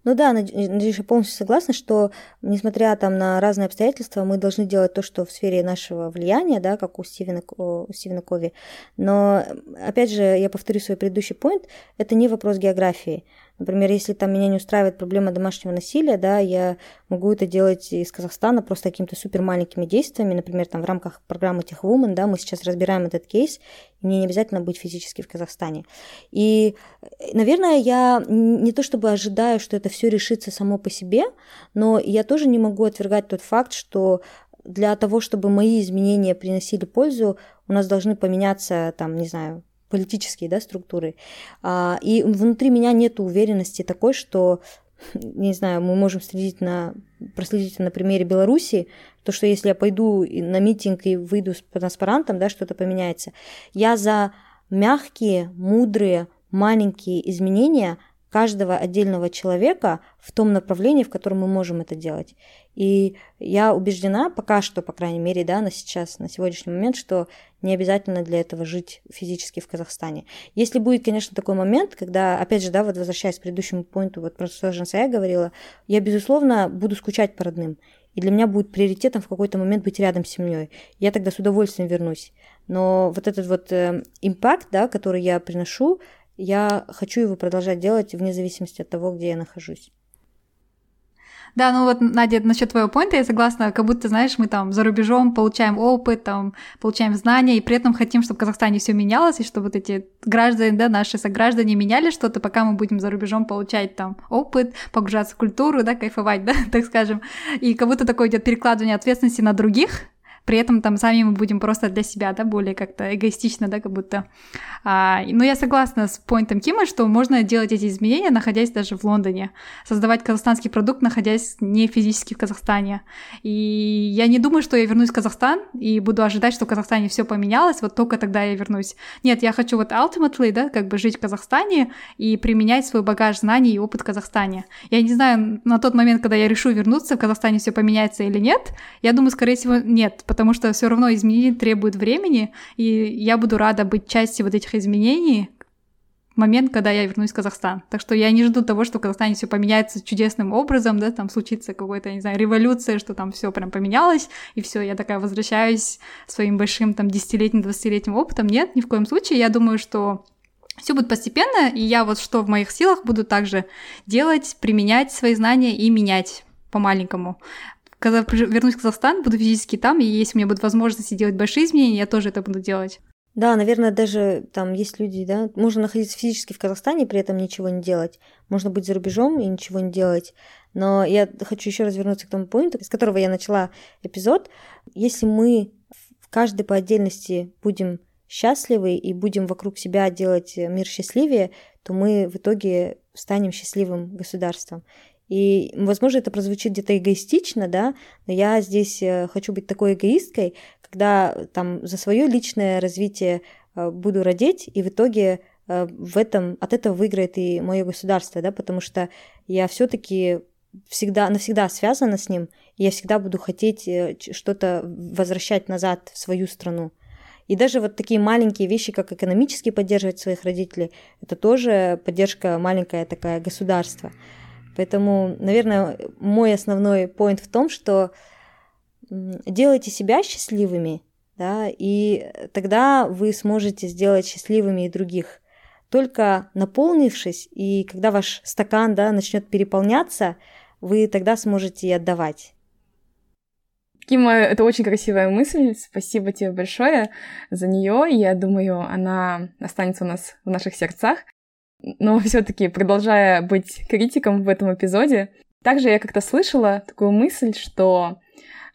Ну да, Надежда, я полностью согласна, что несмотря там на разные обстоятельства, мы должны делать то, что в сфере нашего влияния, да, как у Стивена, у Стивена Кови. Но, опять же, я повторю свой предыдущий point, это не вопрос географии. Например, если там меня не устраивает проблема домашнего насилия, да, я могу это делать из Казахстана просто какими-то супер маленькими действиями, например, там в рамках программы Woman, да, мы сейчас разбираем этот кейс, и мне не обязательно быть физически в Казахстане. И, наверное, я не то чтобы ожидаю, что это все решится само по себе, но я тоже не могу отвергать тот факт, что для того, чтобы мои изменения приносили пользу, у нас должны поменяться, там, не знаю, политические да, структуры. А, и внутри меня нет уверенности такой, что не знаю, мы можем следить на, проследить на примере Беларуси, то, что если я пойду на митинг и выйду с транспарантом, да, что-то поменяется. Я за мягкие, мудрые, маленькие изменения каждого отдельного человека в том направлении, в котором мы можем это делать. И я убеждена, пока что, по крайней мере, да, на сейчас, на сегодняшний момент, что не обязательно для этого жить физически в Казахстане. Если будет, конечно, такой момент, когда, опять же, да, вот возвращаясь к предыдущему поинту, вот про что я говорила, я, безусловно, буду скучать по родным. И для меня будет приоритетом в какой-то момент быть рядом с семьей. Я тогда с удовольствием вернусь. Но вот этот вот э, импакт, да, который я приношу, я хочу его продолжать делать вне зависимости от того, где я нахожусь. Да, ну вот, Надя, насчет твоего поинта я согласна, как будто, знаешь, мы там за рубежом получаем опыт, там, получаем знания, и при этом хотим, чтобы в Казахстане все менялось, и чтобы вот эти граждане, да, наши сограждане меняли что-то, пока мы будем за рубежом получать там опыт, погружаться в культуру, да, кайфовать, [LAUGHS] да, так скажем. И как будто такое идет перекладывание ответственности на других, при этом там сами мы будем просто для себя, да, более как-то эгоистично, да, как будто. А, но я согласна с поинтом Кима, что можно делать эти изменения, находясь даже в Лондоне, создавать казахстанский продукт, находясь не физически в Казахстане. И я не думаю, что я вернусь в Казахстан и буду ожидать, что в Казахстане все поменялось, вот только тогда я вернусь. Нет, я хочу вот ultimately, да, как бы жить в Казахстане и применять свой багаж знаний и опыт в Казахстане. Я не знаю, на тот момент, когда я решу вернуться, в Казахстане все поменяется или нет, я думаю, скорее всего, нет, потому что все равно изменения требуют времени, и я буду рада быть частью вот этих изменений в момент, когда я вернусь в Казахстан. Так что я не жду того, что в Казахстане все поменяется чудесным образом, да, там случится какая-то, не знаю, революция, что там все прям поменялось, и все, я такая возвращаюсь своим большим там десятилетним, двадцатилетним опытом. Нет, ни в коем случае. Я думаю, что все будет постепенно, и я вот что в моих силах буду также делать, применять свои знания и менять по-маленькому когда вернусь в Казахстан, буду физически там, и если у меня будет возможность делать большие изменения, я тоже это буду делать. Да, наверное, даже там есть люди, да, можно находиться физически в Казахстане, при этом ничего не делать. Можно быть за рубежом и ничего не делать. Но я хочу еще раз вернуться к тому пункту, с которого я начала эпизод. Если мы каждый по отдельности будем счастливы и будем вокруг себя делать мир счастливее, то мы в итоге станем счастливым государством. И, возможно, это прозвучит где-то эгоистично, да, но я здесь э, хочу быть такой эгоисткой, когда там за свое личное развитие э, буду родить, и в итоге э, в этом, от этого выиграет и мое государство, да, потому что я все-таки всегда, навсегда связана с ним, и я всегда буду хотеть что-то возвращать назад в свою страну. И даже вот такие маленькие вещи, как экономически поддерживать своих родителей, это тоже поддержка маленькая такая государства. Поэтому, наверное, мой основной поинт в том, что делайте себя счастливыми, да, и тогда вы сможете сделать счастливыми и других. Только наполнившись, и когда ваш стакан да, начнет переполняться, вы тогда сможете и отдавать. Кима, это очень красивая мысль. Спасибо тебе большое за нее. Я думаю, она останется у нас в наших сердцах. Но [LAUGHS] все-таки, продолжая быть критиком в этом эпизоде, также я как-то слышала такую мысль, что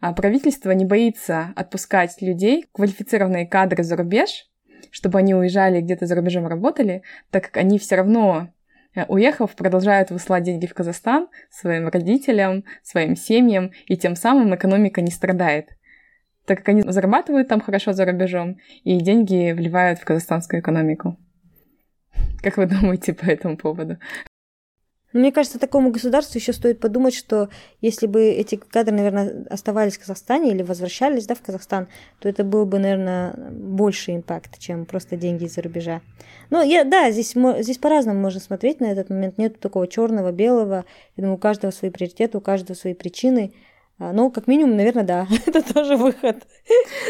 а, правительство не боится отпускать людей, квалифицированные кадры за рубеж, чтобы они уезжали где-то за рубежом работали, так как они все равно э, уехав, продолжают высылать деньги в Казахстан своим родителям, своим семьям, и тем самым экономика не страдает, так как они зарабатывают там хорошо за рубежом, и деньги вливают в казахстанскую экономику. Как вы думаете по этому поводу? Мне кажется, такому государству еще стоит подумать, что если бы эти кадры, наверное, оставались в Казахстане или возвращались да, в Казахстан, то это был бы, наверное, больше импакт, чем просто деньги из-за рубежа. Но я, да, здесь, здесь по-разному можно смотреть на этот момент. Нет такого черного, белого. Я думаю, у каждого свои приоритеты, у каждого свои причины. А, ну, как минимум, наверное, да, [LAUGHS] это тоже выход.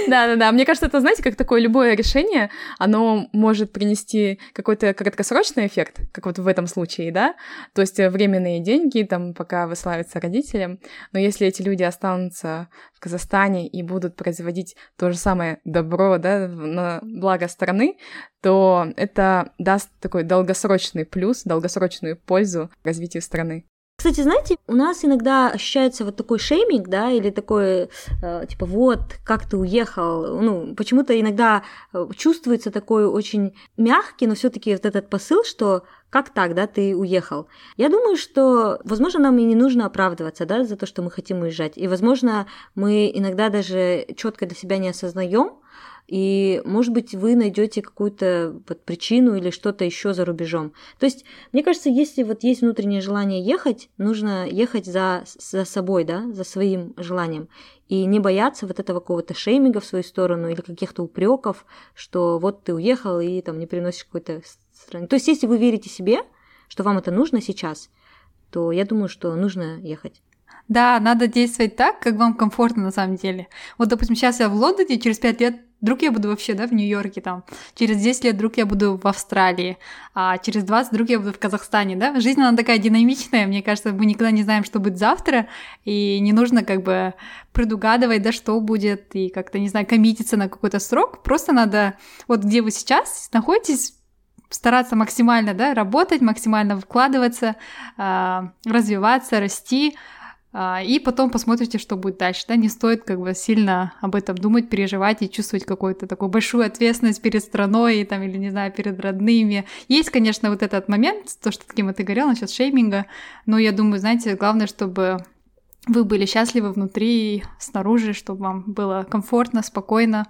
Да-да-да, мне кажется, это, знаете, как такое любое решение, оно может принести какой-то краткосрочный эффект, как вот в этом случае, да, то есть э, временные деньги, там, пока выславятся родителям, но если эти люди останутся в Казахстане и будут производить то же самое добро, да, на благо страны, то это даст такой долгосрочный плюс, долгосрочную пользу развитию страны. Кстати, знаете, у нас иногда ощущается вот такой шейминг, да, или такой, э, типа, вот, как ты уехал. Ну, почему-то иногда э, чувствуется такой очень мягкий, но все таки вот этот посыл, что как так, да, ты уехал? Я думаю, что, возможно, нам и не нужно оправдываться, да, за то, что мы хотим уезжать. И, возможно, мы иногда даже четко для себя не осознаем, и, может быть, вы найдете какую-то вот причину или что-то еще за рубежом. То есть, мне кажется, если вот есть внутреннее желание ехать, нужно ехать за, за собой, да, за своим желанием. И не бояться вот этого какого-то шейминга в свою сторону или каких-то упреков, что вот ты уехал и там не приносишь какой-то страны. То есть, если вы верите себе, что вам это нужно сейчас, то я думаю, что нужно ехать. Да, надо действовать так, как вам комфортно на самом деле. Вот, допустим, сейчас я в Лондоне, через пять лет Вдруг я буду вообще, да, в Нью-Йорке там. Через 10 лет вдруг я буду в Австралии. А через 20 вдруг я буду в Казахстане, да. Жизнь, она такая динамичная. Мне кажется, мы никогда не знаем, что будет завтра. И не нужно как бы предугадывать, да, что будет. И как-то, не знаю, коммититься на какой-то срок. Просто надо, вот где вы сейчас находитесь, стараться максимально, да, работать, максимально вкладываться, а, развиваться, расти, и потом посмотрите, что будет дальше. Да? Не стоит как бы сильно об этом думать, переживать и чувствовать какую-то такую большую ответственность перед страной там, или, не знаю, перед родными. Есть, конечно, вот этот момент, то, что таким ты говорил насчет шейминга, но я думаю, знаете, главное, чтобы вы были счастливы внутри и снаружи, чтобы вам было комфортно, спокойно,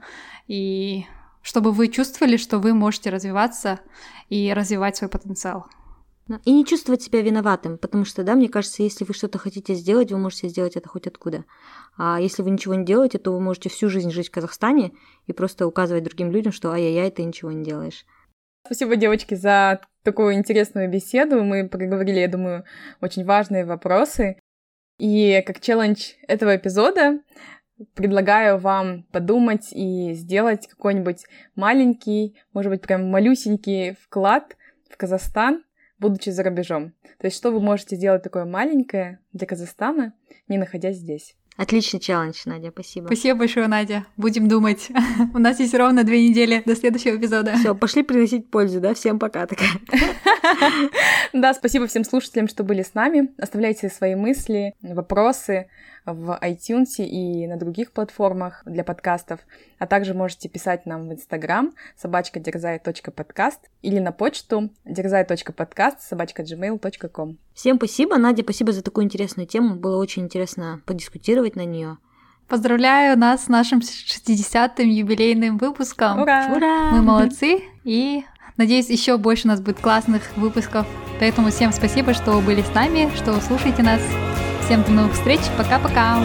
и чтобы вы чувствовали, что вы можете развиваться и развивать свой потенциал. И не чувствовать себя виноватым, потому что, да, мне кажется, если вы что-то хотите сделать, вы можете сделать это хоть откуда. А если вы ничего не делаете, то вы можете всю жизнь жить в Казахстане и просто указывать другим людям, что ай-яй-яй, ты ничего не делаешь. Спасибо, девочки, за такую интересную беседу. Мы проговорили, я думаю, очень важные вопросы. И как челлендж этого эпизода предлагаю вам подумать и сделать какой-нибудь маленький, может быть, прям малюсенький вклад в Казахстан, будучи за рубежом. То есть что вы можете сделать такое маленькое для Казахстана, не находясь здесь? Отличный челлендж, Надя, спасибо. Спасибо большое, Надя. Будем думать. [LAUGHS] У нас есть ровно две недели до следующего эпизода. Все, пошли приносить пользу, да? Всем пока. Такая. [LAUGHS] Да, спасибо всем слушателям, что были с нами. Оставляйте свои мысли, вопросы в iTunes и на других платформах для подкастов. А также можете писать нам в Instagram собачка дерзай.подкаст или на почту дерзай.подкаст собачка gmail.com. Всем спасибо, Надя, спасибо за такую интересную тему. Было очень интересно подискутировать на нее. Поздравляю нас с нашим 60-м юбилейным выпуском. Ура! Ура! Мы молодцы и Надеюсь, еще больше у нас будет классных выпусков. Поэтому всем спасибо, что были с нами, что слушаете нас. Всем до новых встреч. Пока-пока.